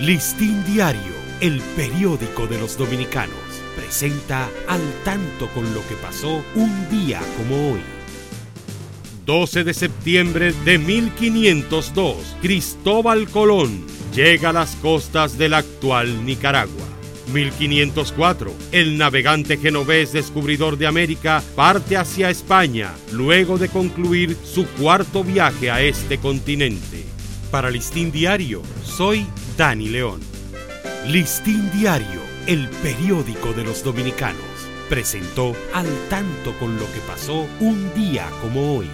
Listín Diario, el periódico de los dominicanos, presenta al tanto con lo que pasó un día como hoy. 12 de septiembre de 1502, Cristóbal Colón llega a las costas del actual Nicaragua. 1504, el navegante genovés descubridor de América parte hacia España luego de concluir su cuarto viaje a este continente. Para Listín Diario, soy Dani León. Listín Diario, el periódico de los dominicanos, presentó al tanto con lo que pasó un día como hoy.